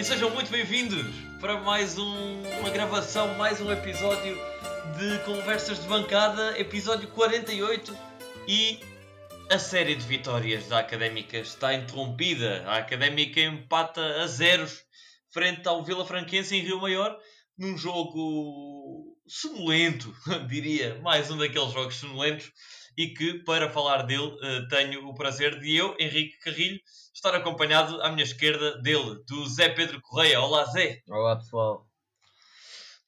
e sejam muito bem-vindos para mais um- uma gravação, mais um episódio de Conversas de Bancada, episódio 48 e a série de vitórias da Académica está interrompida. A Académica empata a zeros frente ao Vila Franquense em Rio Maior num jogo sonolento, diria, mais um daqueles jogos sonolentos e que, para falar dele, eh, tenho o prazer de eu, Henrique Carrilho, estar acompanhado à minha esquerda dele, do Zé Pedro Correia. Olá, Zé. Olá pessoal.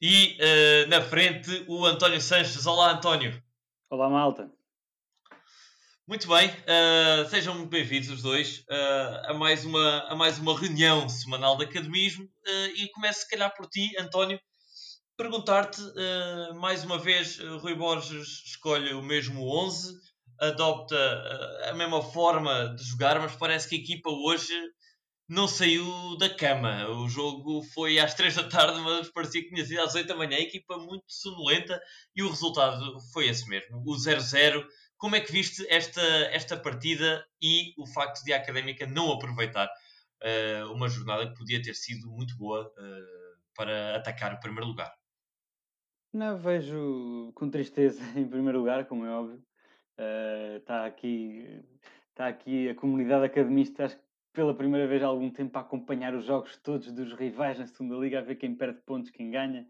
E eh, na frente, o António Sanches. Olá, António. Olá, malta. Muito bem, eh, sejam muito bem-vindos os dois eh, a, mais uma, a mais uma reunião semanal de academismo. e começo, se calhar, por ti, António, perguntar-te eh, mais uma vez: eh, Rui Borges escolhe o mesmo 11, adopta eh, a mesma forma de jogar, mas parece que a equipa hoje não saiu da cama. O jogo foi às 3 da tarde, mas parecia que tinha sido às 8 da manhã. A equipa muito sonolenta e o resultado foi esse mesmo: o 0-0. Como é que viste esta, esta partida e o facto de a Académica não aproveitar eh, uma jornada que podia ter sido muito boa eh, para atacar o primeiro lugar? Não, vejo com tristeza, em primeiro lugar, como é óbvio. Está aqui, tá aqui a comunidade academista, acho que pela primeira vez há algum tempo, a acompanhar os jogos todos dos rivais na segunda Liga, a ver quem perde pontos, quem ganha.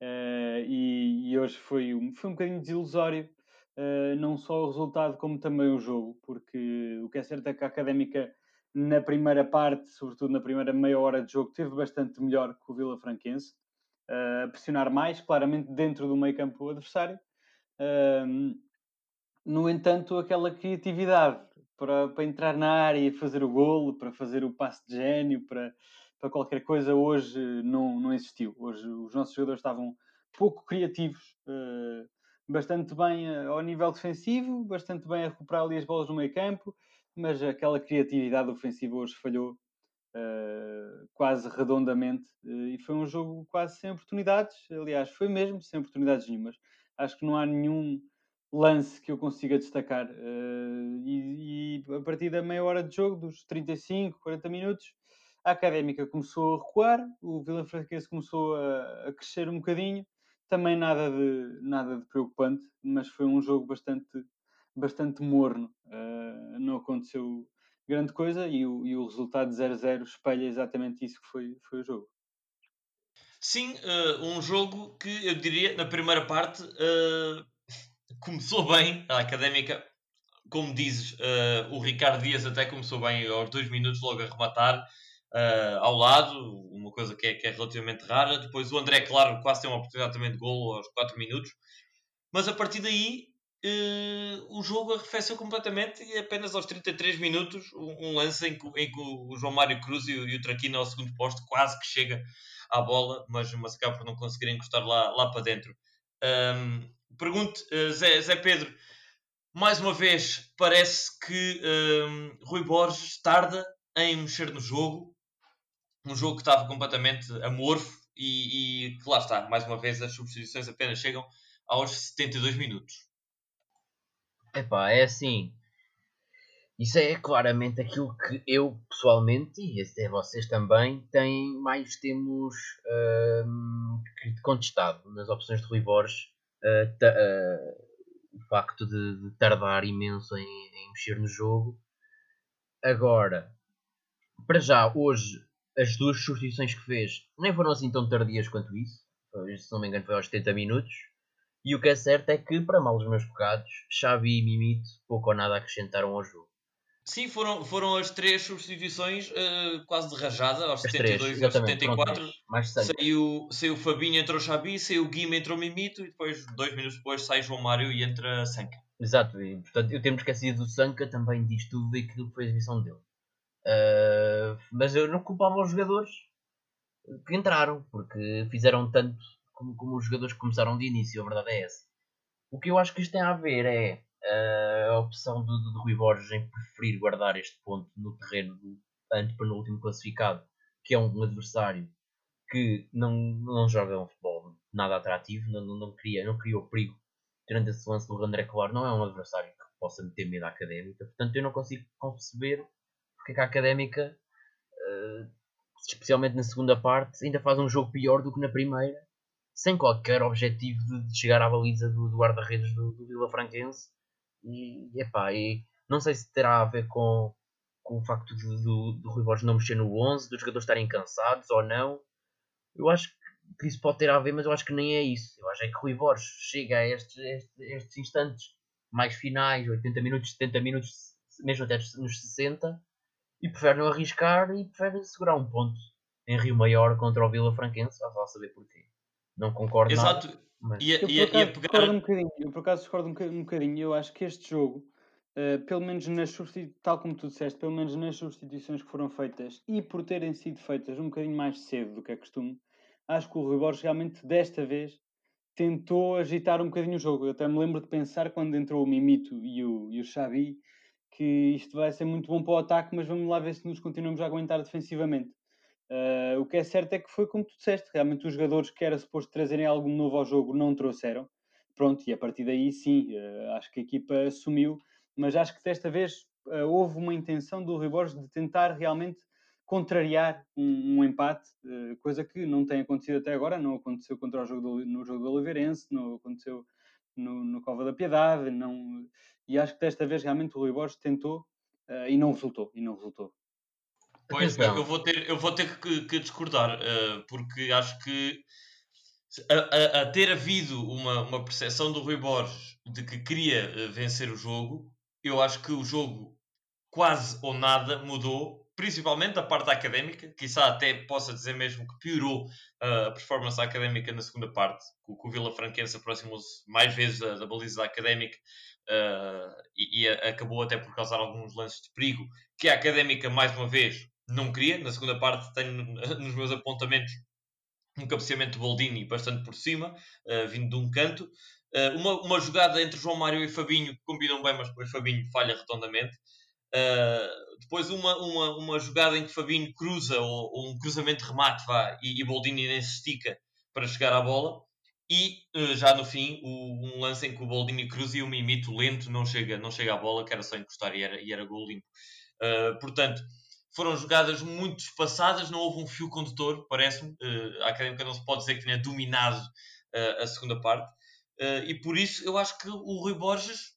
Eh, e, e hoje foi, um- foi um bocadinho desilusório, eh, não só o resultado, como também o jogo, porque o que é certo é que a Académica, na primeira parte, sobretudo na primeira meia hora de jogo, teve bastante melhor que o Vila Franquense a pressionar mais, claramente dentro do meio campo adversário. No entanto, aquela criatividade para, para entrar na área e fazer o golo, para fazer o passe de gênio, para, para qualquer coisa, hoje não, não existiu. Hoje os nossos jogadores estavam pouco criativos, eh, bastante bem eh, ao nível defensivo, bastante bem a recuperar ali as bolas no meio campo, mas aquela criatividade ofensiva hoje falhou uh, quase redondamente uh, e foi um jogo quase sem oportunidades. Aliás, foi mesmo sem oportunidades nenhumas. Acho que não há nenhum lance que eu consiga destacar. Uh, e, e, a partir da meia hora de jogo, dos 35, 40 minutos, a académica começou a recuar, o Vila Franquense começou a, a, crescer um bocadinho. Também nada de, nada de preocupante, mas foi um jogo bastante, bastante morno. Uh, não aconteceu grande coisa e o, e o resultado de 0-0 espelha exatamente isso que foi, foi o jogo. Sim, uh, um jogo que eu diria, na primeira parte, uh, começou bem, a Académica, como dizes, uh, o Ricardo Dias até começou bem aos dois minutos logo a rematar ao lado, uma coisa que é, que é, relativamente rara. Depois o André, claro, quase tem uma oportunidade também de golo aos 4 minutos. Mas a partir daí Uh, o jogo arrefeceu completamente e apenas aos 33 minutos um, um lance em que, em que, o João Mário Cruz e o, e o Traquina ao segundo posto quase que chega à bola, mas, mas acaba por não conseguir encostar lá, lá para dentro. Um, pergunto, uh, Zé, Zé, Pedro, mais uma vez parece que um, Rui Borges tarda em mexer no jogo, um jogo que estava completamente amorfo e, e que lá está, mais uma vez as substituições apenas chegam aos 72 minutos. Epá, é assim. Isso é claramente aquilo que eu pessoalmente, e até vocês também, têm, mais temos hum, contestado nas opções de Rui Borges. Uh, ta, uh, o facto de, de, tardar imenso em, em, mexer no jogo. Agora, para já, hoje, as duas substituições que fez nem foram assim tão tardias quanto isso. Se não me engano, foi aos 70 minutos. E o que é certo é que, para mal dos meus bocados, Xavi e Mimito pouco ou nada acrescentaram ao jogo. Sim, foram, foram as três substituições uh, quase de rajada, aos as 72 e aos 74. Pronto, mais saiu, saiu o Fabinho, entrou o Xavi, saiu o Guima, entrou o Mimito e depois, dois minutos depois, sai João Mário e entra Sanca. Exato, e portanto eu tenho esquecido do Sanca, também diz tudo aquilo que foi a exibição dele. Uh, mas eu não culpava os jogadores que entraram, porque fizeram tanto como, como os jogadores começaram de início, a verdade é essa. O que eu acho que isto tem a ver é uh, a opção do, do Rui Borges em preferir guardar este ponto no terreno do antepenúltimo classificado, que é um adversário que não, não joga um futebol nada atrativo, não, não, não, cria, não criou perigo. Tirando esse lance do André Claro, não é um adversário que possa meter medo à académica, portanto eu não consigo conceber porque é que a académica uh, especialmente na segunda parte, ainda faz um jogo pior do que na primeira, sem qualquer objetivo de chegar à baliza do, do guarda-redes do, do Vila Franquense. E, epá, e não sei se terá a ver com, com o facto de, do, do Rui Borges não mexer no 11, dos jogadores estarem cansados ou não. Eu acho que isso pode ter a ver, mas eu acho que nem é isso. Eu acho é que Rui Borges chega a estes, estes, estes instantes mais finais, 80 minutos, 70 minutos, mesmo até nos 60, e prefere não arriscar e prefere segurar um ponto em Rio Maior contra o Vila Franquense, vá saber porquê. Não concordo Exato. nada. Mas... eu, por acaso, pegar... um bocadinho, eu por acaso discordo um bocadinho. Eu acho que este jogo, uh, pelo menos nas tal como tu disseste, pelo menos nas substituições que foram feitas e por terem sido feitas um bocadinho mais cedo do que é costume, acho que o Rui Borges realmente desta vez tentou agitar um bocadinho o jogo. Eu até me lembro de pensar quando entrou o Mimito e o, e o Xavi que isto vai ser muito bom para o ataque, mas vamos lá ver se nos continuamos a aguentar defensivamente. Uh, o que é certo é que foi como tu disseste, realmente os jogadores que era suposto trazerem algo novo ao jogo não trouxeram. Pronto, e a partir daí sim, uh, acho que a equipa assumiu, mas acho que desta vez uh, houve uma intenção do Rui de tentar realmente contrariar um, um empate, coisa que não tem acontecido até agora, não aconteceu contra o jogo do, no jogo do Oliveirense, não aconteceu no, no Cova da Piedade, não, e acho que desta vez realmente o Rui tentou e não resultou, e não resultou. Pois, eu vou ter, eu vou ter que, que discordar, uh, porque acho que a, a, a, ter havido uma, uma percepção do Rui Borges de que queria uh, vencer o jogo, eu acho que o jogo quase ou nada mudou, principalmente a parte académica, quizá até possa dizer mesmo que piorou uh, a performance académica na segunda parte, que, o Vila Franquense aproximou-se mais vezes da, da baliza académica e, e acabou até por causar alguns lances de perigo, que a académica, mais uma vez, não queria. Na segunda parte tenho nos meus apontamentos um cabeceamento de Boldini bastante por cima, uh, vindo de um canto. Uh, uma, uma jogada entre João Mário e Fabinho que combinam bem, mas depois Fabinho falha redondamente. Uh, depois uma, uma, uma jogada em que Fabinho cruza, ou, ou um cruzamento de remate, vá, e, e Boldini nem se estica para chegar à bola. E já no fim, o, um lance em que o Boldini cruza e o Mimito lento não chega, não chega à bola, que era só encostar e era, e era gol limpo. portanto, foram jogadas muito espaçadas, não houve um fio condutor, parece-me. Uh, a Académica não se pode dizer que tenha dominado uh, a segunda parte. Uh, e por isso eu acho que o Rui Borges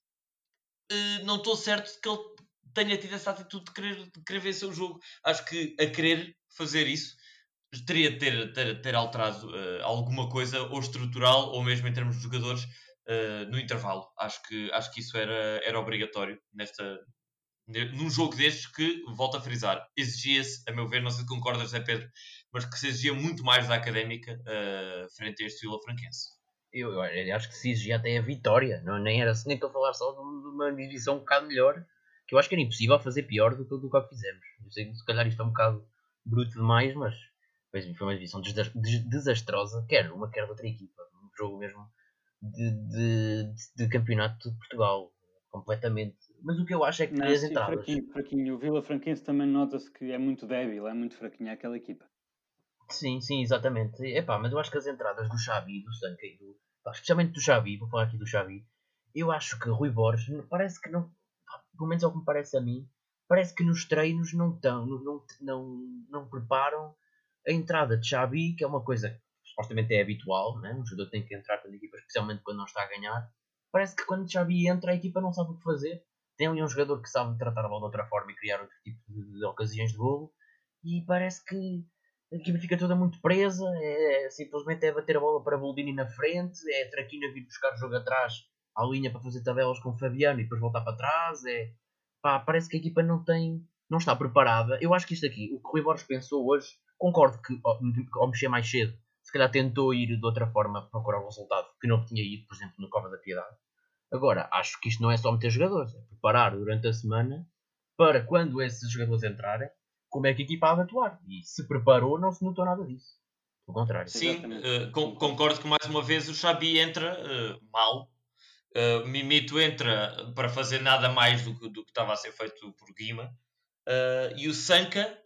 não estou certo de que ele tenha tido essa atitude de querer, de querer vencer o jogo. Acho que a querer fazer isso teria de ter, ter, ter alterado alguma coisa, ou estrutural, ou mesmo em termos de jogadores, no intervalo. Acho que, acho que isso era, era obrigatório nesta, num jogo destes que, volto a frisar, exigia-se, a meu ver, não sei se concordas, Zé Pedro, mas que se exigia muito mais da académica uh, frente a este Vila Franquense. Eu, eu, acho que se exigia até a vitória, não, nem era nem estou a falar só de uma divisão um bocado melhor, que eu acho que era impossível fazer pior do que, do que fizemos. Eu sei que se calhar isto é um bocado bruto demais, mas foi uma divisão desastrosa, quer uma, quer outra equipa. Um jogo mesmo de, de, de campeonato de Portugal, completamente mas o que eu acho é que não, as sim, entradas. Fraquinho, fraquinho. O Vila Franquense também nota-se que é muito débil, é muito fraquinha aquela equipa. Sim, sim, exatamente. Epá, mas eu acho que as entradas do Xavi, do Sanca e do. Pá, especialmente do Xavi, vou falar aqui do Xavi. Eu acho que Rui Borges parece que não. Pelo menos é o que me parece a mim. Parece que nos treinos não estão, não, não, não, não preparam a entrada de Xavi, que é uma coisa que supostamente é habitual, né? um jogador tem que entrar com a equipa, especialmente quando não está a ganhar. Parece que quando Xavi entra, a equipa não sabe o que fazer. Tem ali um jogador que sabe tratar a bola de outra forma e criar outro tipo de, de ocasiões de golo. E parece que a equipa fica toda muito presa, é, simplesmente é bater a bola para Boldini na frente, é Traquina vir buscar o jogo atrás à linha para fazer tabelas com o Fabiano e depois voltar para trás, é pá, parece que a equipa não tem, não está preparada. Eu acho que isto aqui, o que o Rui Borges pensou hoje, concordo que ao mexer mais cedo, se calhar tentou ir de outra forma procurar o resultado que não tinha ido, por exemplo, no Cova da Piedade Agora, acho que isto não é só meter jogadores, é preparar durante a semana para quando esses jogadores entrarem, como é que a equipa há de atuar. E se preparou, não se notou nada disso. Ao contrário. Sim, uh, concordo que mais uma vez o Xabi entra uh, mal. Uh, Mimito entra para fazer nada mais do que, do que estava a ser feito por Guima. e o Sanka,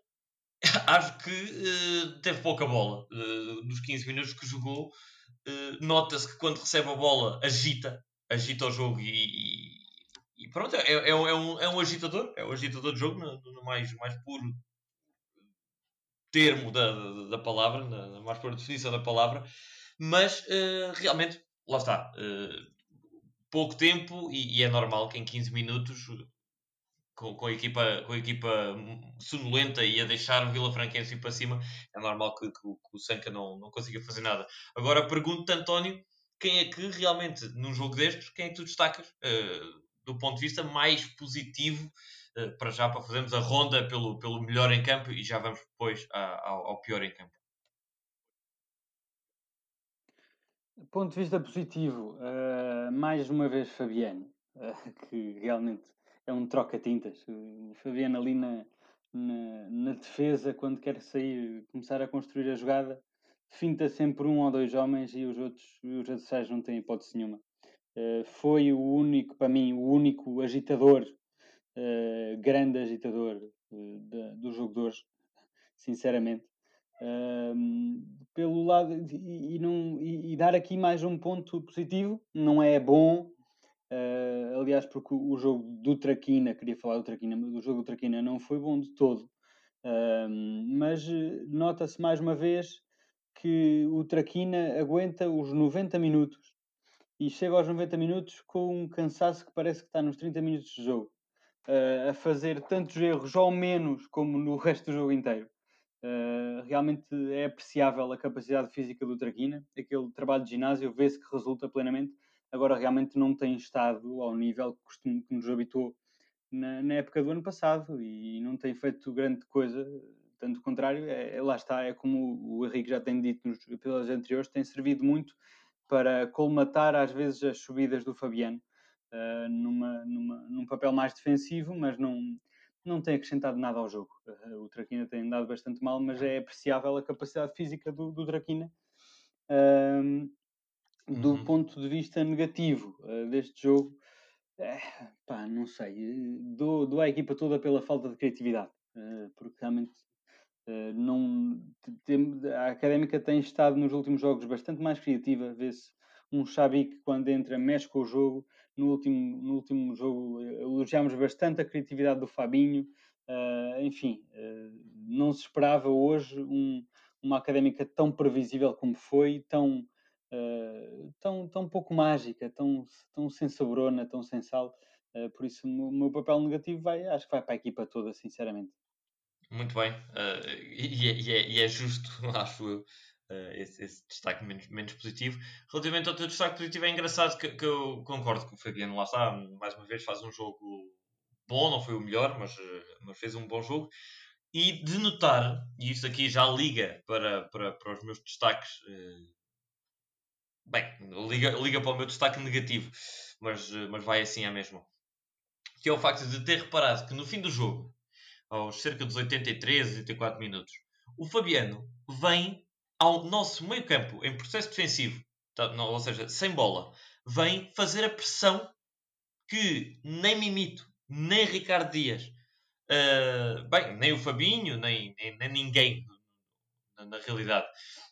acho que teve pouca bola. nos 15 minutos que jogou, nota-se que quando recebe a bola agita agita o jogo e, e, e pronto, é, é, é, um, é um agitador, é um agitador de jogo no, no mais, mais puro termo da, da, palavra, na, mais por definição da palavra, mas uh, realmente, lá está, uh, pouco tempo e, e, é normal que em 15 minutos, com, com, a, equipa, com a equipa sonolenta e a deixar o Vila Franquense ir para cima, é normal que, que, que o Sanca não, não consiga fazer nada. Agora pergunto-te, António, quem é que realmente, num jogo destes, quem é que tu destacas uh, do ponto de vista mais positivo uh, para já, para fazermos a ronda pelo, pelo melhor em campo e já vamos depois ao, ao pior em campo? Ponto de vista positivo, uh, mais uma vez Fabiano, que realmente é um troca-tintas. O Fabiano ali na, na, na, defesa, quando quer sair, começar a construir a jogada, finta sempre um ou dois homens e os outros, os adversários não têm hipótese nenhuma. Uh, foi o único, para mim, o único agitador, uh, grande agitador uh, de, dos jogadores, sinceramente. pelo lado, e, e não, e, e, dar aqui mais um ponto positivo, não é bom, aliás, porque o, jogo do Traquina, queria falar do Traquina, mas o jogo do Traquina não foi bom de todo. mas nota-se mais uma vez que o Traquina aguenta os 90 minutos e chega aos 90 minutos com um cansaço que parece que está nos 30 minutos de jogo, uh, a fazer tantos erros ou menos como no resto do jogo inteiro. Uh, realmente é apreciável a capacidade física do Traquina, aquele trabalho de ginásio vê-se que resulta plenamente. Agora, realmente não tem estado ao nível que, costume, que nos habituou na, na, época do ano passado e não tem feito grande coisa. Tanto o contrário, é, é, lá está, é como o Henrique já tem dito nos episódios anteriores, tem servido muito para colmatar às vezes as subidas do Fabiano uh, numa, numa, num papel mais defensivo, mas não, não tem acrescentado nada ao jogo. Uh, o Traquina tem andado bastante mal, mas é apreciável a capacidade física do, do Traquina. Uh, do uhum. ponto de vista negativo deste jogo, pá, não sei, dou, dou à equipa toda pela falta de criatividade, porque realmente eh, não, tem, a Académica tem estado nos últimos jogos bastante mais criativa. Vê-se um Xabi que, quando entra, mexe com o jogo. No último, no último jogo, eh, elogiámos bastante a criatividade do Fabinho. Uh, enfim, uh, não se esperava hoje um, uma Académica tão previsível como foi, tão, uh, tão, tão pouco mágica, tão, tão sem saborona, tão sem sal. por isso, o meu papel negativo vai, acho que vai para a equipa toda, sinceramente. Muito bem. Uh, e, é, e, é, e, é, justo, acho eu, uh, esse, esse, destaque menos, menos, positivo. Relativamente ao teu destaque positivo, é engraçado que, que, eu concordo com o Fabiano lá está. Mais uma vez faz um jogo bom, não foi o melhor, mas, uh, mas fez um bom jogo. E de notar, e isto aqui já liga para, para, para os meus destaques. Bem, liga, liga para o meu destaque negativo, mas, mas vai assim à mesma. Que é o facto de ter reparado que no fim do jogo, aos cerca dos 83, 84 minutos. O Fabiano vem ao nosso meio campo, em processo defensivo, tá, ou seja, sem bola, vem fazer a pressão que nem Mimito, nem Ricardo Dias, uh, bem, nem o Fabinho, nem, nem, nem ninguém, na, na, realidade,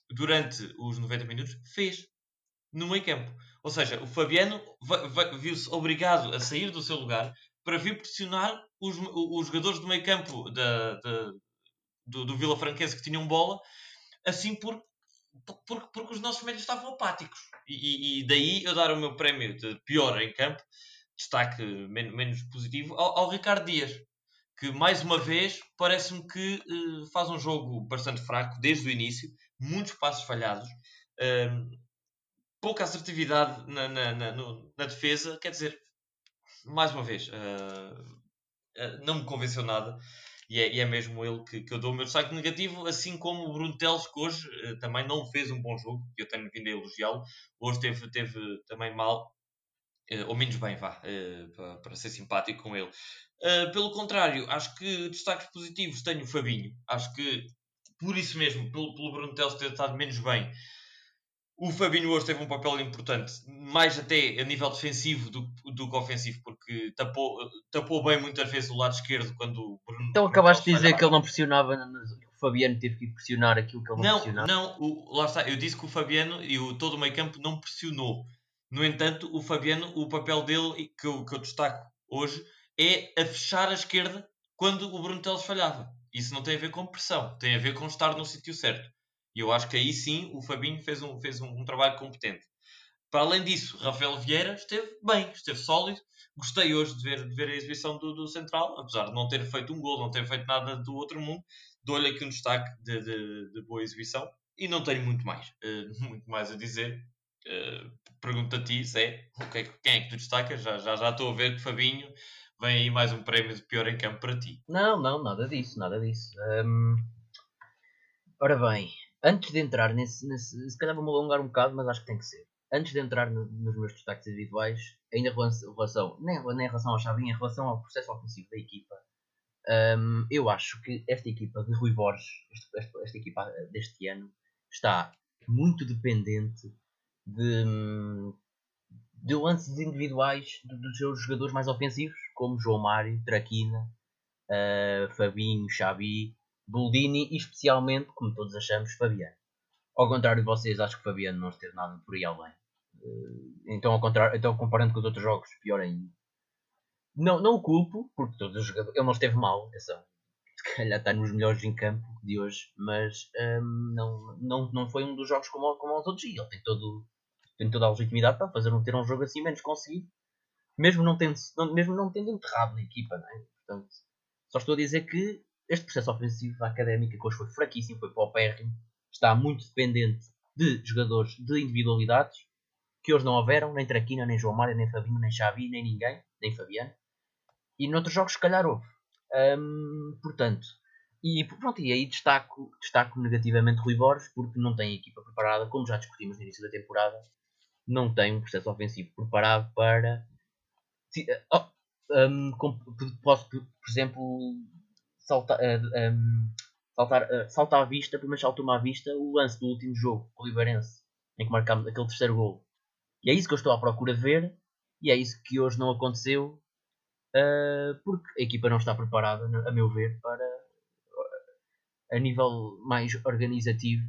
durante os 90 minutos, fez no meio campo. Ou seja, o Fabiano viu-se obrigado a sair do seu lugar para vir pressionar os, os jogadores do meio campo da, da, do, do Vila Franquense que tinham bola, assim por, por, porque os nossos médios estavam apáticos. E, e, daí eu dar o meu prémio de pior em campo, destaque men menos positivo, ao, ao, Ricardo Dias, que mais uma vez parece-me que uh, faz um jogo bastante fraco desde o início, muitos passos falhados. Uh, pouca assertividade na, na, na, na defesa, quer dizer, mais uma vez, uh, uh, não me convenceu nada. E é, e é mesmo ele que, que, eu dou o meu destaque negativo, assim como o Bruno Teles, que hoje uh, também não fez um bom jogo, e eu tenho vindo a elogiá-lo. Hoje teve, teve também mal, ou menos bem, vá, para, para, ser simpático com ele. pelo contrário, acho que destaques positivos tenho o Fabinho. Acho que, por isso mesmo, pelo, pelo Bruno Teles ter estado menos bem, o Fabinho hoje teve um papel importante, mais até a nível defensivo do, do que ofensivo, porque tapou, tapou bem muitas vezes o lado esquerdo quando o Bruno. Então acabaste de dizer que ele não pressionava, o Fabiano teve que pressionar aquilo que ele não, não pressionava. Não, o, lá está, eu disse que o Fabiano e o, todo o meio campo não pressionou. No entanto, o Fabiano, o papel dele, que eu, que eu destaco hoje, é a fechar a esquerda quando o Bruno Teles falhava. Isso não tem a ver com pressão, tem a ver com estar no sítio certo. E eu acho que aí sim o Fabinho fez um, fez um, um trabalho competente. Para além disso, Rafael Vieira esteve bem, esteve sólido. Gostei hoje de ver, de ver a exibição do, do Central, apesar de não ter feito um gol, não ter feito nada do outro mundo. Dou-lhe aqui um destaque de, de, de, boa exibição e não tenho muito mais, uh, muito mais a dizer. Uh, pergunto a ti, Zé, okay, quem é que tu destacas? Já, já, já estou a ver que Fabinho vem aí mais um prémio de pior em campo para ti. Não, não, nada disso, nada disso. Um... Ora bem, antes de entrar nesse, nesse. Se calhar vou-me alongar um bocado, mas acho que tem que ser antes de entrar no, nos meus destaques individuais, ainda em relação, nem, nem em relação ao Xavi, em relação ao processo ofensivo da equipa, um, eu acho que esta equipa de Rui Borges, esta, esta, equipa deste ano, está muito dependente de, de lances individuais dos seus jogadores mais ofensivos, como João Mário, Traquina, uh, Fabinho, Xavi, Boldini e especialmente, como todos achamos, Fabiano. Ao contrário de vocês, acho que Fabiano não esteve nada por aí além. Eh, então, ao contrário, então, comparando com os outros jogos, pior ainda. Não, não o culpo, porque todos os jogadores, ele não esteve mal, atenção. Se calhar está nos melhores em campo de hoje, mas ehm, não, não, não foi um dos jogos como, como os outros. E ele tem, todo, tem toda a legitimidade para fazer um, ter um jogo assim menos conseguido, mesmo não tendo, mesmo não tendo enterrado na equipa. Não é? Portanto, só estou a dizer que este processo ofensivo da académica, que hoje foi fraquíssimo, foi para o pérrimo, está muito dependente de jogadores de individualidades que hoje não houveram, nem Traquina, nem João Mário, nem Fabinho, nem Xavi, nem ninguém, nem Fabiano. E noutros jogos, se calhar, houve. Um, portanto, e pronto, e aí destaco, destaco negativamente Rui Borges, porque não tem equipa preparada, como já discutimos no início da temporada, não tem um processo ofensivo preparado para. Oh, um, posso, por exemplo, saltar, uh, um, saltar, uh, saltar à vista, primeiro saltou-me à vista o lance do último jogo, o Liberense, em que marcámos aquele terceiro gol. E é isso que eu estou à procura de ver. E é isso que hoje não aconteceu. Uh, porque a equipa não está preparada, a meu ver, para a nível mais organizativo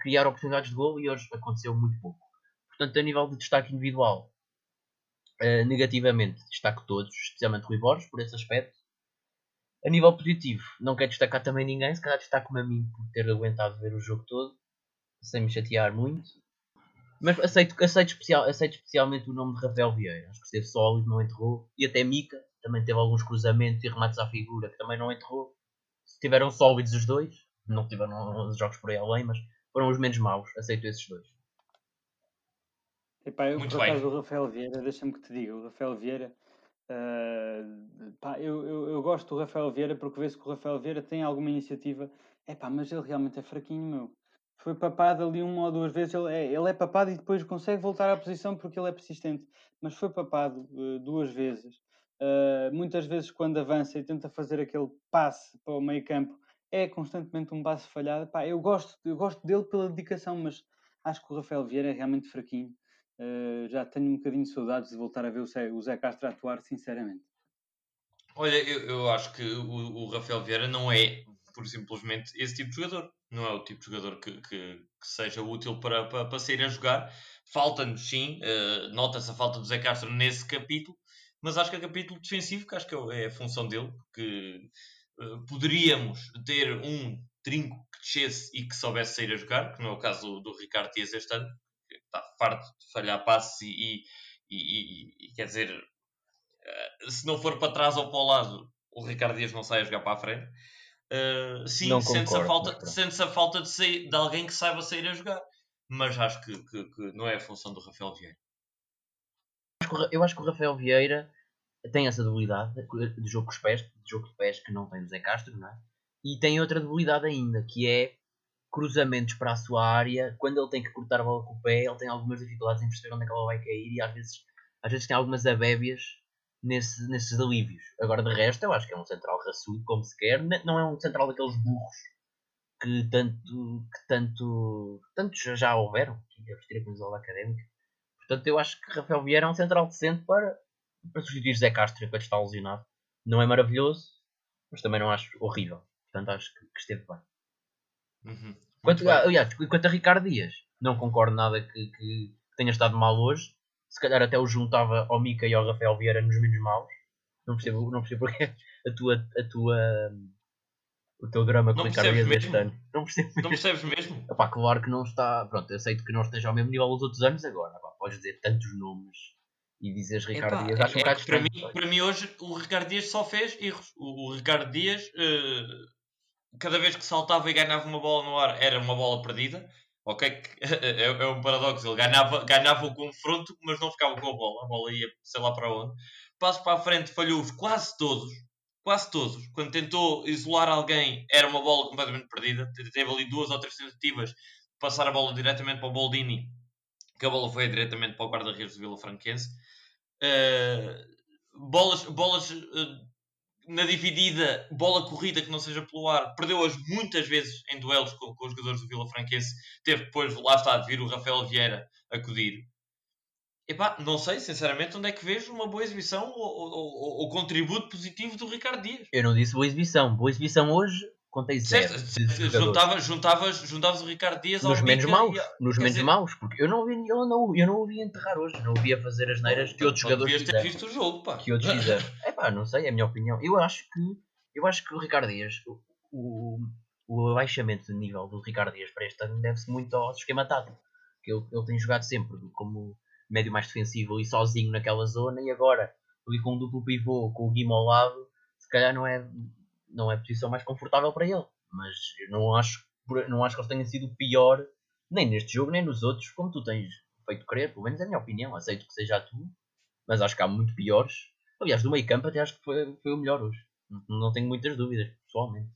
criar oportunidades de gol e hoje aconteceu muito pouco. Portanto, a nível de destaque individual, negativamente destaco todos, especialmente Rui Borges, por esse aspecto. A nível positivo, não quero destacar também ninguém, se calhar destaco-me a mim por ter aguentado ver o jogo todo, sem me chatear muito. Mas aceito, aceito, especial, aceito especialmente o nome de Rafael Vieira. Acho que esteve sólido, não enterrou. E até Mica também teve alguns cruzamentos e remates à figura que também não enterrou. Tiveram sólidos os dois. Não tiveram os jogos por aí além, mas foram os menos maus. Aceito esses dois. Epá, eu, Muito por acaso, o Rafael Vieira, deixa-me que te diga, o Rafael Vieira, uh, pá, eu, eu, eu, gosto do Rafael Vieira porque vê-se que o Rafael Vieira tem alguma iniciativa, epá, mas ele realmente é fraquinho, meu foi papado ali uma ou duas vezes. Ele é, ele é papado e depois consegue voltar à posição porque ele é persistente. Mas foi papado uh, duas vezes. Uh, muitas vezes, quando avança e tenta fazer aquele passe para o meio campo, é constantemente um passe falhado. Pá, eu, gosto, eu gosto dele pela dedicação, mas acho que o Rafael Vieira é realmente fraquinho. Uh, já tenho um bocadinho de saudades de voltar a ver o Zé, o Zé Castro atuar, sinceramente. Olha, eu, eu acho que o, o Rafael Vieira não é, por simplesmente, esse tipo de jogador não é o tipo de jogador que, que, que seja útil para, para, para sair a jogar. Falta-nos, sim, uh, nota-se a falta do Zé Castro nesse capítulo, mas acho que é capítulo defensivo, que acho que é a função dele, que uh, poderíamos ter um trinco que descesse e que soubesse sair a jogar, que não é o caso do, do Ricardo Dias este ano, que está farto de falhar passes e, e, e, e quer dizer, uh, se não for para trás ou para o lado, o Ricardo Dias não sai a jogar para a frente. Uh, sim, sente-se a falta, sente a falta de, sair, de alguém que saiba sair a jogar. Mas acho que, que, que não é a função do Rafael Vieira. Eu acho que o Rafael Vieira tem essa debilidade de jogo com os pés, de jogo de pés que não tem o Zé Castro, não é? E tem outra debilidade ainda, que é cruzamentos para a sua área. Quando ele tem que cortar a bola com o pé, ele tem algumas dificuldades em perceber onde é que ela vai cair e às vezes, às vezes tem algumas abébias nesse, nesses alívios. Agora, de resto, eu acho que é um central raçudo, como se quer. Não é um central daqueles burros que tanto, que tanto, tanto já houveram a vestir a camisola académica. Portanto, eu acho que Rafael Vieira é um central decente para, para substituir Zé Castro enquanto está lesionado. Não é maravilhoso, mas também não acho horrível. Portanto, acho que, que esteve bem. Uhum. Quanto, aliás, quanto a Ricardo Dias, não concordo nada que, que tenha estado mal hoje se calhar até o juntava ao Mica e ao Rafael Vieira nos menos maus. Não percebo, não percebo porque a tua, a tua, o teu drama com Não o Ricardo Dias este mesmo? ano. Não percebo Não percebes mesmo? Epá, claro que não está. Pronto, aceito que não esteja ao mesmo nível dos outros anos agora. Epá, podes dizer tantos nomes e dizeres Ricardo Epá, Dias. é- Acho um é bocado que para, mim, para mim hoje o Ricardo Dias só fez erros. O, o Ricardo Dias, eh, cada vez que saltava e ganhava uma bola no ar, era uma bola perdida. Ok, é, é um paradoxo. Ele ganhava, ganhava o confronto, mas não ficava com a bola. A bola ia sei lá para onde. Passo para a frente, falhou-os quase todos. Quase todos. Quando tentou isolar alguém, era uma bola completamente perdida. Teve ali duas ou três tentativas de passar a bola diretamente para o Boldini, que a bola foi diretamente para o guarda-redes do Vila Franquense. Uh, bolas, bolas uh, na dividida, bola corrida que não seja pelo ar, perdeu-as muitas vezes em duelos com, com os jogadores do Vila Franquense. Teve depois, lá está, de vir o Rafael Vieira acudir. Epá, não sei, sinceramente, onde é que vejo uma boa exibição ou, ou, ou contributo positivo do Ricardo Dias. Eu não disse boa exibição. Boa exibição hoje, contei zero. Certo, jogadores. juntavas, juntavas, o Ricardo Dias Nos menos Mica maus, e nos menos dizer- maus, porque eu não, vi, eu, não, eu não o vi enterrar hoje, não o vi a fazer as neiras que outros Não jogadores devias ter visto o jogo, pá. Que outros fizeram. É pá, não sei, é a minha opinião. Eu acho que, eu acho que o Ricardo Dias, o, o, o abaixamento de nível do Ricardo Dias para este ano deve-se muito ao esquema tático, que ele, ele tem jogado sempre como médio mais defensivo ali sozinho naquela zona e agora ali com um duplo pivô, com o Guima ao lado, se calhar não é, não é a posição mais confortável para ele. Mas eu não acho, não acho que eles tenham sido pior, nem neste jogo, nem nos outros, como tu tens feito crer, pelo menos é a minha opinião, aceito que seja a tua, mas acho que há muito piores. Aliás, do meio campo até acho que foi, foi o melhor hoje. Não, não tenho muitas dúvidas, pessoalmente.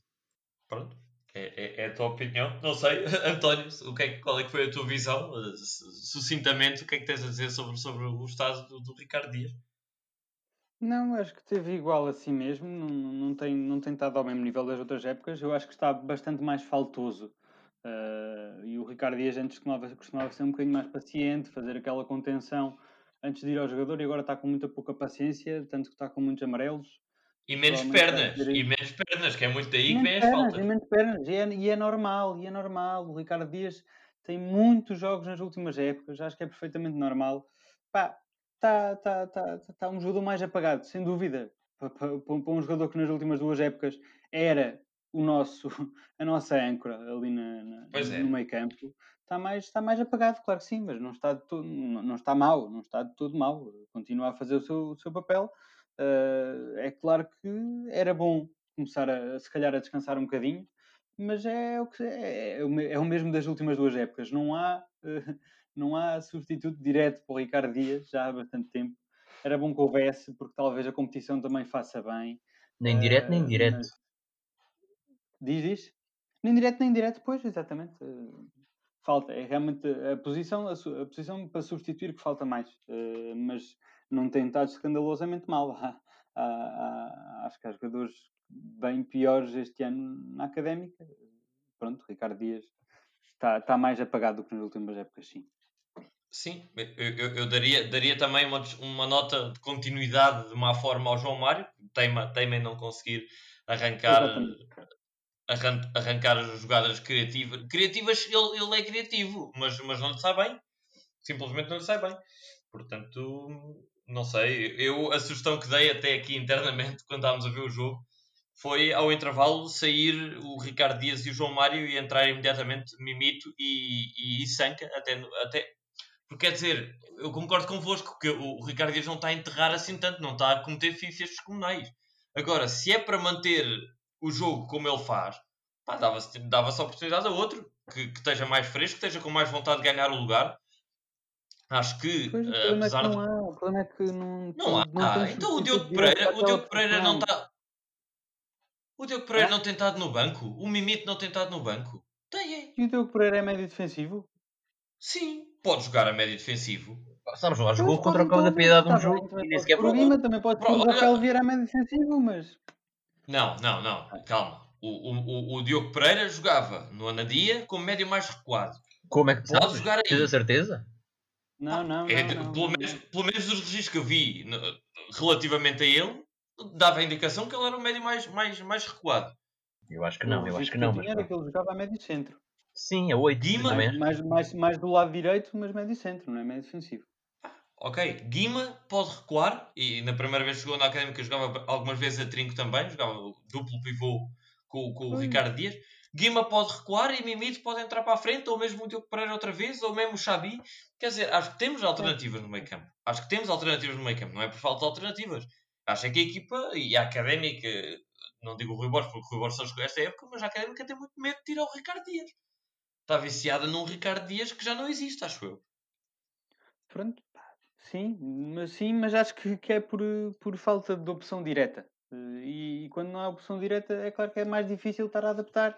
Pronto. É, é- é a tua opinião. Não sei, António, o que é, qual é que foi a tua visão? Eh, su- Sucintamente, o que é que tens a dizer sobre, sobre o estado do, do Ricardo Dias? Não, acho que teve igual assim mesmo, não, não, tem, não tem estado ao mesmo nível das outras épocas. Eu acho que está bastante mais faltoso. Ah, e o Ricardo Dias antes costumava, costumava ser um bocadinho mais paciente, fazer aquela contenção antes de ir ao jogador e agora está com muita pouca paciência, tanto que está com muitos amarelos. E menos pernas. E menos pernas, que é muito daí que vem as faltas. e menos pernas, e é, e é normal, e é normal. O Ricardo Dias tem muitos jogos nas últimas épocas, acho que é perfeitamente normal. Pá, está tá, tá, tá, tá um jogador mais apagado, sem dúvida. Para, para, para um jogador que nas últimas duas épocas era o nosso, a nossa âncora ali na, na- é. no meio campo, está mais, está mais apagado, claro que sim, mas não está, de todo, não, não está mau, não está de todo mau. Continua a fazer o seu, o seu papel. Ah, é claro que era bom começar a, se calhar a descansar um bocadinho, mas é o, que, é, é o é o mesmo das últimas duas épocas. Não há, eh, não há substituto direto para o Ricardo Dias, já há bastante tempo. Era bom que houvesse, porque talvez a competição também faça bem. Nem direto, nem Eh, indireto. mas- Diz, diz. Nem direto, nem direto, pois, exatamente. Eh, falta, é realmente a posição, a, a posição para substituir que falta mais. Mas não tem estado escandalosamente mal. Há, há- há- acho que há jogadores bem piores este ano na académica. Pronto, Ricardo Dias está, está mais apagado do que nas últimas épocas, sim. Sim, eu, eu- eu daria, daria também uma, uma nota de continuidade de má forma ao João Mário, teima, teima em não conseguir arrancar, arran- arrancar as jogadas criativas. Criativas, ele, ele é criativo, mas, mas não lhe sai bem. Simplesmente não lhe sai bem. Portanto, não sei. Eu, a sugestão que dei até aqui internamente, quando estávamos a ver o jogo, foi ao intervalo sair o Ricardo Dias e o João Mário e entrar imediatamente Mimito e, e, e Sanca, até, até, porque quer dizer, eu concordo convosco que o, Ricardo Dias não está a enterrar assim tanto, não está a cometer fífias descomunais. Agora, se é para manter o jogo como ele faz, dava-se dava-se a oportunidade a outro que, que esteja mais fresco, que esteja com mais vontade de ganhar o lugar. Acho que, Pois, eh, problema é que apesar de. não há. O problema é que não. Não há. não tem então o Diogo Pereira, o Diogo Pereira não está. O Diogo Pereira não tem estado no banco. O Mimito não tem estado no banco. Tem, é. E o Diogo Pereira é médio defensivo? Sim, pode jogar a médio defensivo. Sabes lá, jogou contra o Cabo da Piedade um está bem, jogo e nem pode sequer pôr o também pode pôr o Rafael Vieira a médio defensivo, mas. Não, não, não. Calma. O, o, o- Diogo Pereira jogava no Anadia como médio mais recuado. Como é que Pode sabes? jogar aí. Tens a certeza? Não, não, É não, não, pelo, não, menos, pelo menos dos registros que eu vi no- relativamente a ele, dava a indicação que ele era o médio mais, mais, mais recuado. Eu acho que não, eu acho registro que não. eu Mas era que ele jogava a médio centro. Sim, é 8. Guima-. Mais, mais, mais do lado direito, mas médio centro, não é médio defensivo. Ok, Guima pode recuar e na primeira vez que jogou na Académica jogava algumas vezes a trinco também, jogava duplo pivô com, com o Ricardo Dias. Guima pode recuar e Mimito pode entrar para a frente, ou mesmo o Diogo Pereira outra vez, ou mesmo o Xabi. Quer dizer, acho que temos alternativas no meio campo. Acho que temos alternativas no meio campo, não é por falta de alternativas. Acho que a equipa e a académica, não digo o Rui Borges, porque o Rui Borges só escolheu esta época, mas a académica tem muito medo de tirar o Ricardo Dias. Está viciada num Ricardo Dias que já não existe, acho eu. Pronto, sim, mas, sim, mas acho que, que é por, por falta de opção direta. E, e, quando não há opção direta, é claro que é mais difícil estar a adaptar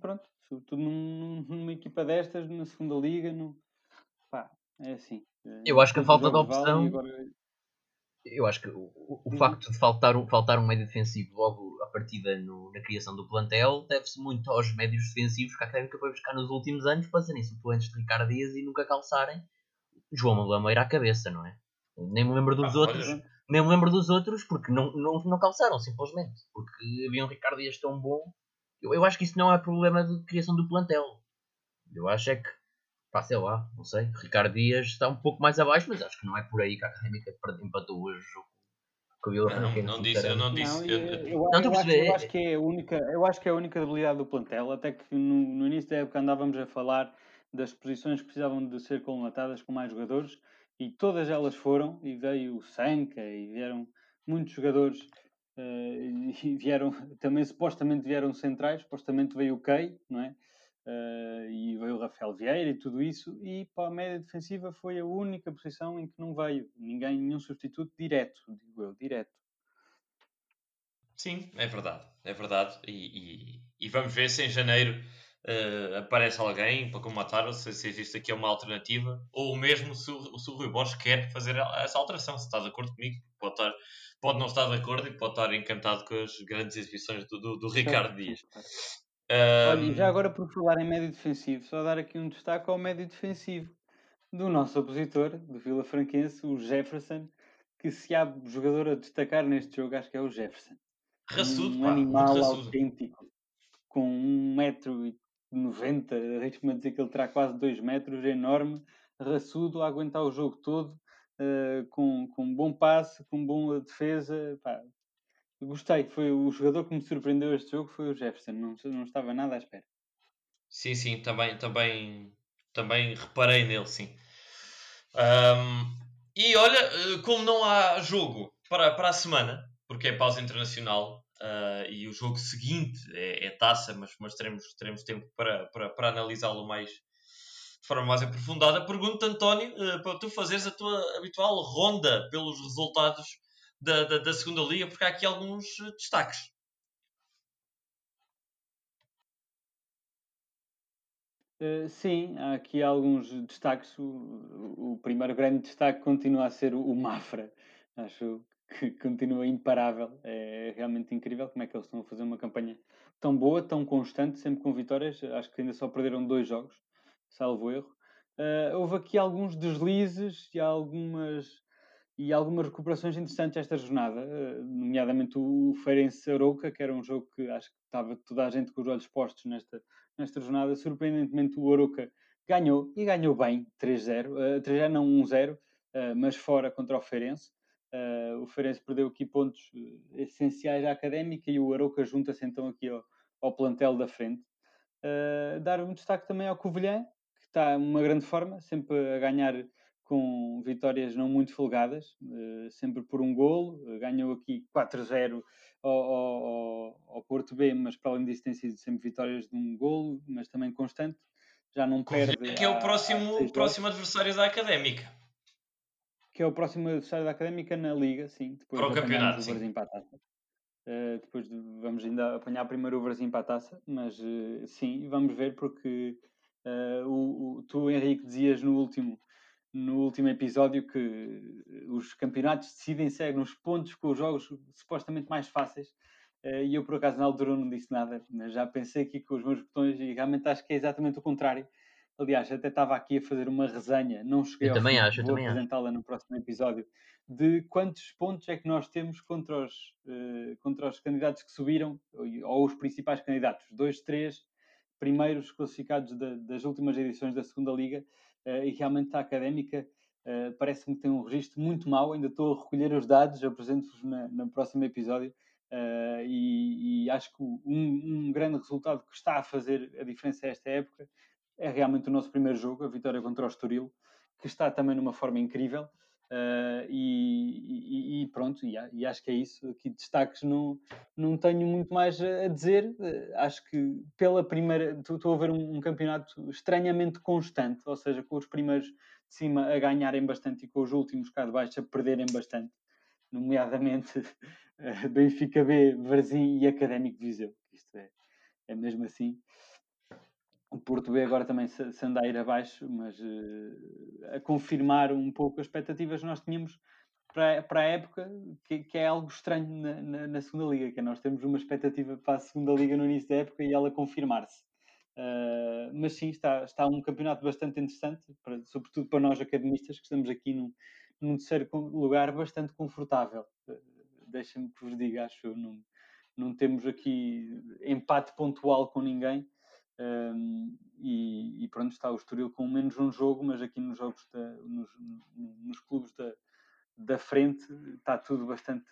pronto, sobretudo num, numa equipa destas, na segunda liga, no, pá, é assim. Eh, eu acho que a falta de opção. Agora... Eu acho que o, o, o facto de faltar um, faltar um médio defensivo logo a partida no, na criação do plantel deve-se muito aos médios defensivos que a Académica foi buscar nos últimos anos para serem suplentes de Ricardo Dias e nunca calçarem João Lameira à cabeça, não é? Nem me lembro dos ah, outros, olha. nem me lembro dos outros porque não, não, não calçaram simplesmente. Porque havia um Ricardo Dias tão bom eu, eu acho que isso não é problema de criação do plantel. Eu acho é que, pá, sei lá, não sei. Ricardo Dias está um pouco mais abaixo, mas acho que não é por aí que a Académica empatou hoje o Vila Não, não disse, eu não disse. eu, eu, eu, não, acho, eu, acho, que é a única, eu acho que é a única debilidade do plantel, até que no, no início da época andávamos a falar das posições que precisavam de ser colmatadas com mais jogadores e todas elas foram, e veio o Sanca e vieram muitos jogadores Uh, e vieram, também supostamente vieram centrais, supostamente veio o Kei, não é? Uh, e veio o Rafael Vieira e tudo isso, e para a média defensiva foi a única posição em que não veio ninguém, nenhum substituto direto, digo eu, direto. Sim, é verdade, é verdade, e, e, e vamos ver se em janeiro uh, aparece alguém para combatar, se, se existe aqui uma alternativa, ou mesmo se o, se o Rui Borges quer fazer essa alteração, se está de acordo comigo, pode estar pode não estar de acordo e pode estar encantado com as grandes exibições do, do, do Ricardo Dias. Um... Olha, já agora por falar em médio defensivo, só dar aqui um destaque ao médio defensivo do nosso opositor, do Vila Franquense, o Jefferson, que se há jogador a destacar neste jogo, acho que é o Jefferson. Raçudo, um pá, animal autêntico, com 1,90m, arrisco-me a dizer que ele terá quase 2 metros, enorme, raçudo, a aguentar o jogo todo uh, com, com um bom passe, com boa defesa. Pá, gostei, foi o jogador que me surpreendeu este jogo foi o Jefferson, não, não estava nada à espera. Sim, sim, também, também, também reparei nele, sim. Um, e olha, eh, como não há jogo para, para a semana, porque é pausa internacional uh, e o jogo seguinte é, é taça, mas, mas teremos, teremos tempo para, para, para analisá-lo mais, de forma mais aprofundada. Pergunto, António, uh, para tu fazeres a tua habitual ronda pelos resultados da, da, da segunda liga, porque há aqui alguns eh, destaques. Uh, sim, há aqui alguns destaques. O, o, primeiro grande destaque continua a ser o, o Mafra. Acho que continua imparável. É realmente incrível como é que eles estão a fazer uma campanha tão boa, tão constante, sempre com vitórias. Acho que ainda só perderam dois jogos salvo erro. Uh, houve aqui alguns deslizes e algumas, e algumas recuperações interessantes esta jornada, uh, nomeadamente o, Feirense Arouca, que era um jogo que acho que estava toda a gente com os olhos postos nesta, nesta jornada. Surpreendentemente, o Arouca ganhou e ganhou bem, 3-0, uh, 3-0 não 1-0, uh, mas fora contra o Feirense. O Feirense perdeu aqui pontos essenciais à académica e o Arouca junta-se então aqui ao, ao plantel da frente. Dar um destaque também ao Covilhã, está uma grande forma, sempre a ganhar com vitórias não muito folgadas, uh, sempre por um golo. Uh, ganhou aqui 4-0 ao, ao, ao, Porto B, mas para além disso tem sido sempre vitórias de um golo, mas também constante. Já não perde. Que é o próximo, próximo adversário da Académica. Que é o próximo adversário da Académica na Liga, sim. Depois para o campeonato, sim. Uh, depois de, vamos ainda apanhar primeiro o Brasil para a taça, mas sim, vamos ver porque Uh, o, o, tu, Henrique, dizias no último, no último episódio que os campeonatos decidem-se nos pontos com os jogos supostamente mais fáceis. Uh, e eu, por acaso, na altura não disse nada, mas já pensei aqui com os meus botões e realmente acho que é exatamente o contrário. Aliás, até estava aqui a fazer uma resenha, não cheguei eu ao também fim, acho, vou apresentá-la no próximo episódio, de quantos pontos é que nós temos contra os, uh, contra os candidatos que subiram, ou, os principais candidatos, dois, três, primeiros classificados da, das últimas edições da segunda Liga e realmente a Académica uh, parece-me que tem um registro muito mau. Ainda estou a recolher os dados, apresento-vos no próximo episódio. Uh, e, e, acho que um, um, grande resultado que está a fazer a diferença esta época é realmente o nosso primeiro jogo, a vitória contra o Estoril, que está também numa forma incrível. Uh, e, e, pronto, e, e, acho que é isso. Aqui destaques não, não tenho muito mais a dizer. Uh, acho que pela primeira estou a ver um, um, campeonato estranhamente constante, ou seja, com os primeiros de cima a ganharem bastante e com os últimos cá de baixo a perderem bastante, nomeadamente uh, Benfica B, Varzim e Académico Viseu. Isto é, é mesmo assim o Porto B agora também se, se anda a ir abaixo, mas uh, a confirmar um pouco as expectativas que nós tínhamos para, para a época, que, que é algo estranho na, na, na, segunda liga, que é nós temos uma expectativa para a segunda liga no início da época e ela confirmar-se. Uh, mas sim, está, está um campeonato bastante interessante, para, sobretudo para nós academistas, que estamos aqui num, num terceiro lugar bastante confortável. Uh, Deixa-me que vos diga, acho eu, não, não temos aqui empate pontual com ninguém. Um, e, e, pronto, está o Estoril com menos um jogo, mas aqui nos jogos, da, nos, nos, clubes da, da frente está tudo bastante,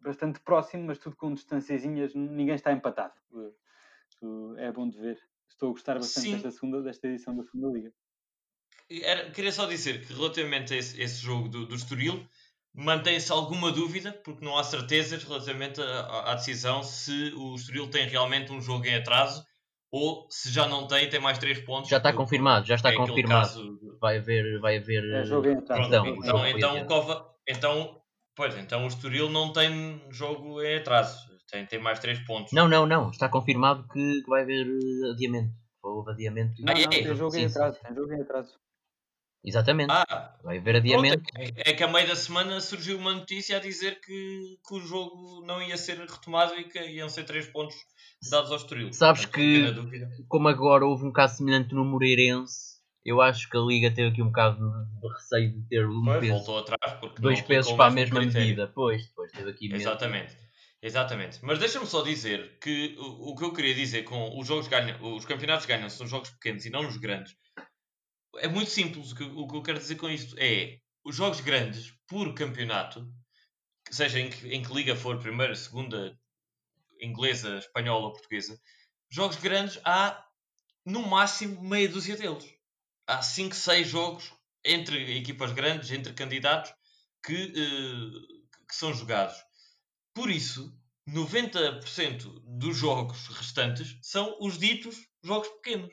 bastante próximo, mas tudo com distânciazinhas, ninguém está empatado. É bom de ver. Estou a gostar bastante desta, segunda, desta edição da segunda Liga. Era, queria só dizer que relativamente a esse, esse jogo do, do Estoril, mantém-se alguma dúvida, porque não há certezas relativamente à, à decisão se o Estoril tem realmente um jogo em atraso ou se já não tem, tem mais 3 pontos. Já está confirmado, já está é confirmado. Caso... Vai haver. Vai haver é, jogo em atraso. Então, então, então, Cova, então, pois, então o Estoril não tem jogo em atraso, tem, tem mais 3 pontos. Não, não, não, está confirmado que, vai haver eh, adiamento. Houve adiamento. Não, ah, não, é, tem jogo sim, em atraso, tem jogo em atraso. Exatamente. Ah, vai haver adiamento. Pronto, é, é que a meio da semana surgiu uma notícia a dizer que, que o jogo não ia ser retomado e que iam ser 3 pontos dados ao Estoril. Sabes que, como agora houve um caso semelhante no Moreirense, eu acho que a Liga teve aqui um bocado de receio de ter um pois, peso. Voltou atrás porque dois pesos para a mesma medida. Pois, depois teve aqui mesmo. Exatamente. Exatamente. Mas deixa-me só dizer que o, o, que eu queria dizer com os jogos ganham, os campeonatos ganham são jogos pequenos e não nos grandes. É muito simples. O que, o que eu quero dizer com isto é os jogos grandes, por campeonato, seja em que, em que liga for, primeira, segunda, inglesa, espanhola portuguesa, jogos grandes há no máximo meia dúzia deles. Há 5, 6 jogos entre equipas grandes, entre candidatos, que, uh, que são jogados. Por isso, 90% dos jogos restantes são os ditos jogos pequenos.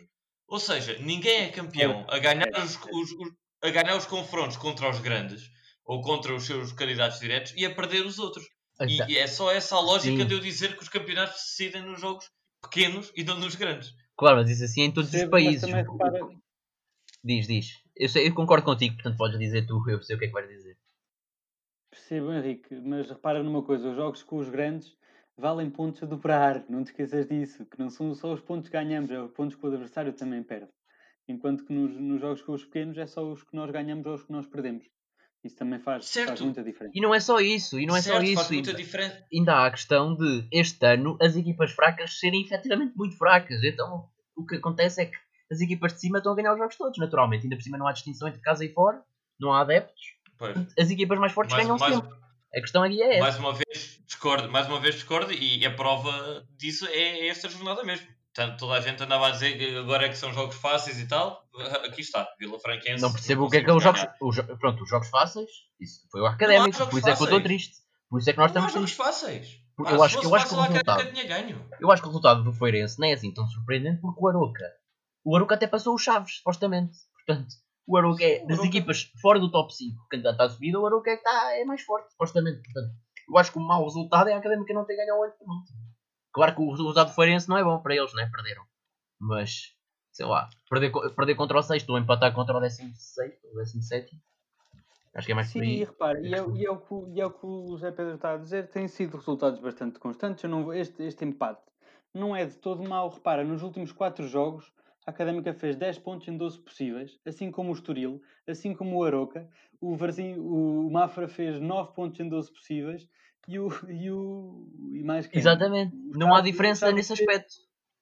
Ou seja, ninguém é campeão a ganhar os, os, os, a ganhar os confrontos contra os grandes ou contra os seus candidatos diretos e a perder os outros. E, e, é só essa a lógica Sim. de eu dizer que os campeonatos se decidem nos jogos pequenos e não nos grandes. Claro, mas isso assim é em todos os países. Repara... Diz, diz. Eu, sei, eu concordo contigo, portanto podes dizer tu, eu sei o que é que vais dizer. Percebo, Henrique, mas repara numa coisa: os jogos com os grandes valem pontos a dobrar, não te esqueças disso, que não são só os pontos que ganhamos, é os pontos que o adversário também perde. Enquanto que nos, nos jogos com os pequenos é só os que nós ganhamos ou os que nós perdemos. Isso também faz, faz muita diferença. E não é só isso, e não é certo, só isso. Faz muita diferença. Ainda há a questão de este ano as equipas fracas serem efetivamente muito fracas. Então o que acontece é que as equipas de cima estão a ganhar os jogos todos, naturalmente. Ainda por cima não há distinção entre casa e fora, não há adeptos. Pois. As equipas mais fortes mais, ganham mais, sempre. A questão aqui é essa. Mais uma vez discordo, mais uma vez discordo e a prova disso é esta jornada mesmo. Tanto toda a gente andava a dizer que agora é que são jogos fáceis e tal. Aqui está, Vila Franquense. Não percebo o que é que é os jogos. Os, pronto, os jogos fáceis, isso foi o académico, por isso fáceis. é que eu estou triste. Por isso é que nós estamos jogos fáceis. Porque eu, acho, eu acho que o resultado. Eu acho que o resultado do Feirense não é assim tão surpreendente porque o Aroca. O Aroca até passou os Chaves, supostamente. Portanto, o Aroca é das equipas fora do top 5 candidato à subida, o Aroca é que está, é mais forte, supostamente. Portanto, eu acho que o mau resultado é a académica não ter ganho o 8 Claro que o resultado do Feirense não é bom para eles, né? Perderam. Mas, sei lá, perder, perder contra o sexto ou empatar contra o 16 ou 17 Acho que é mais Sim, e repare, e é, e, é o que, e é o que o José Pedro está a dizer, têm sido resultados bastante constantes. Eu não, este, este empate não é de todo mau. Repara, nos últimos 4 jogos, a Académica fez 10 pontos em 12 possíveis, assim como o Estoril, assim como o Aroca. O, Varzim, o Mafra fez 9 pontos em 12 possíveis e o. E, o, e mais Exatamente, não há diferença nesse aspecto.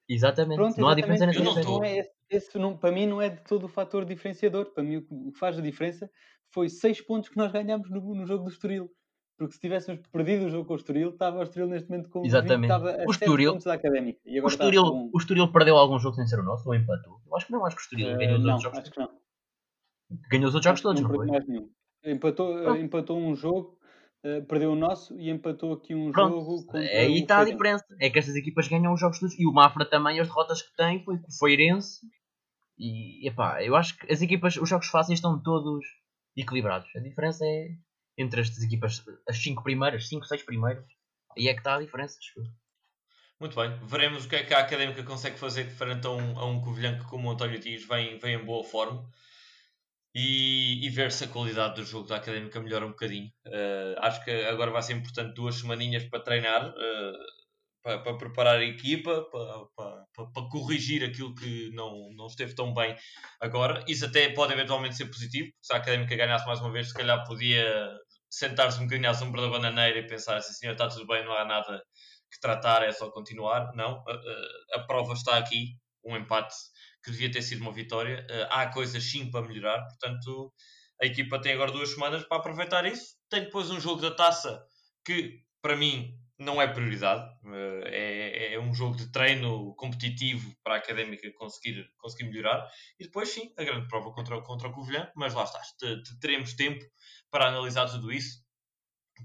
Exatamente. Pronto, não há diferença nesse não Não é, esse, não, para mim não é de todo o fator diferenciador. Para mim o que faz a diferença foi 6 pontos que nós ganhamos no, no jogo do Estoril. Porque se tivéssemos perdido o jogo com o Estoril, estava o Estoril neste momento com Exatamente. 20, estava a O 7 Estoril- pontos da Académica. E O agora está Estoril, com o Estoril perdeu algum jogo sem ser o nosso ou empatou? Eu acho que não, acho que o Estoril Eh, ganhou os não, outros jogos. acho que não. Ganhou os outros jogos Acho que todos, não perdeu foi? mais nenhum. Empatou, Pronto. empatou um jogo, eh, perdeu o nosso e empatou aqui um Pronto, jogo contra aí o está a diferença. É que estas equipas ganham os jogos todos. E o Mafra também, as derrotas que tem, foi com o Feirense. E epá, eu acho que as equipas, os jogos fáceis estão todos equilibrados. A diferença é entre estas equipas, as 5 primeiras, 5, 6 primeiras. Aí é que está a diferença. Muito bem, veremos o que é que a Académica consegue fazer frente a um, a um Covilhã que, como o António diz, vem, vem em boa forma e, e ver se a qualidade do jogo da Académica melhora um bocadinho. Eh, acho que agora vai ser importante duas semaninhas para treinar, eh, para, para preparar a equipa, para, para, para- corrigir aquilo que não, não esteve tão bem agora. Isso até pode eventualmente ser positivo, se a Académica ganhasse mais uma vez, se calhar podia sentar-se um bocadinho à sombra da bananeira e pensar assim, senhor, está tudo bem, não há nada que tratar, é só continuar. Não, a, a- a prova está aqui, um empate que devia ter sido uma vitória. Eh, há coisas sim para melhorar, portanto a equipa tem agora duas semanas para aproveitar isso. Tem depois um jogo da taça que para mim não é prioridade, Eh, é, é um jogo de treino competitivo para a académica conseguir, conseguir melhorar. E depois sim, a grande prova contra, o- contra o Covilhã, mas lá está, te- te- teremos tempo para analisar tudo isso.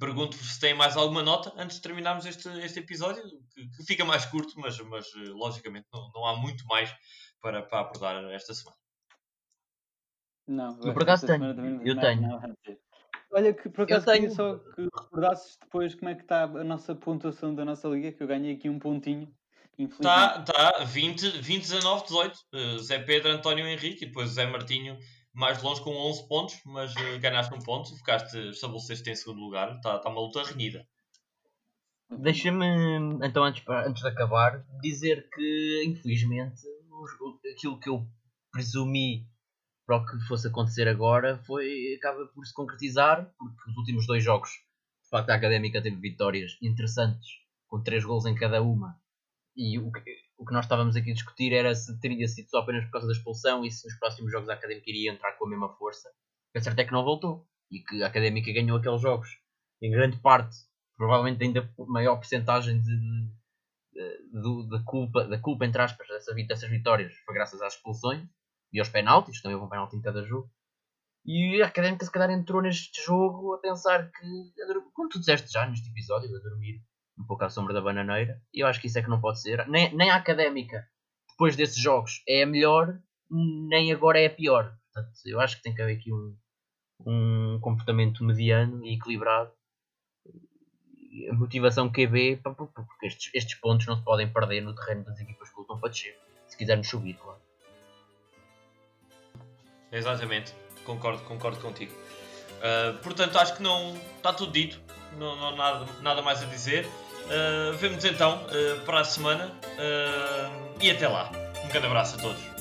Pergunto-vos se têm mais alguma nota antes de terminarmos este, este episódio, que, que fica mais curto, mas, mas eh, logicamente não, não há muito mais para, para abordar esta semana. Não, Eu por acaso tenho, eu tenho. Olha, que por acaso queria tenho. só que recordasses depois como é que está a nossa pontuação da nossa liga, que eu ganhei aqui um pontinho. Está tá, 20, 20, 19, 18. Eh, Zé Pedro, António Henrique e depois Zé Martinho mais longe com 11 pontos, mas eh, ganhaste um ponto e ficaste, estabeleceste em segundo lugar. Está tá uma luta renhida. Deixa-me, então, antes, antes de acabar, dizer que, infelizmente, aquilo que eu presumi para o que fosse acontecer agora foi, acaba por se concretizar, porque os últimos dois jogos, de facto, a Académica teve vitórias interessantes, com três gols em cada uma, e o que, o que nós estávamos aqui a discutir era se teria sido só apenas por causa da expulsão e se nos próximos jogos a Académica iria entrar com a mesma força. O certo é que não voltou, e que a Académica ganhou aqueles jogos, em grande parte provavelmente ainda maior porcentagem de, de- do- da culpa, da culpa entre aspas, dessas vitórias foi graças às expulsões e aos penaltis, também houve um penalti em cada jogo. E a Académica se calhar entrou neste jogo a pensar que, como tu disseste já neste episódio, a dormir um pouco à sombra da bananeira, e eu acho que isso é que não pode ser. Nem, nem a Académica, depois desses jogos, é a melhor, nem agora é a pior. Portanto, eu acho que tem que haver aqui um, um comportamento mediano e equilibrado a motivação QB, pa- porque estes, estes pontos não se podem perder no terreno das equipas que lutam para descer. Se quisermos subir, claro. Exatamente, concordo, concordo contigo. Uh, portanto, acho que não está tudo dito, não, não nada, nada mais a dizer. Uh, Vemo-nos então uh, para a semana e até lá. Um grande abraço a todos.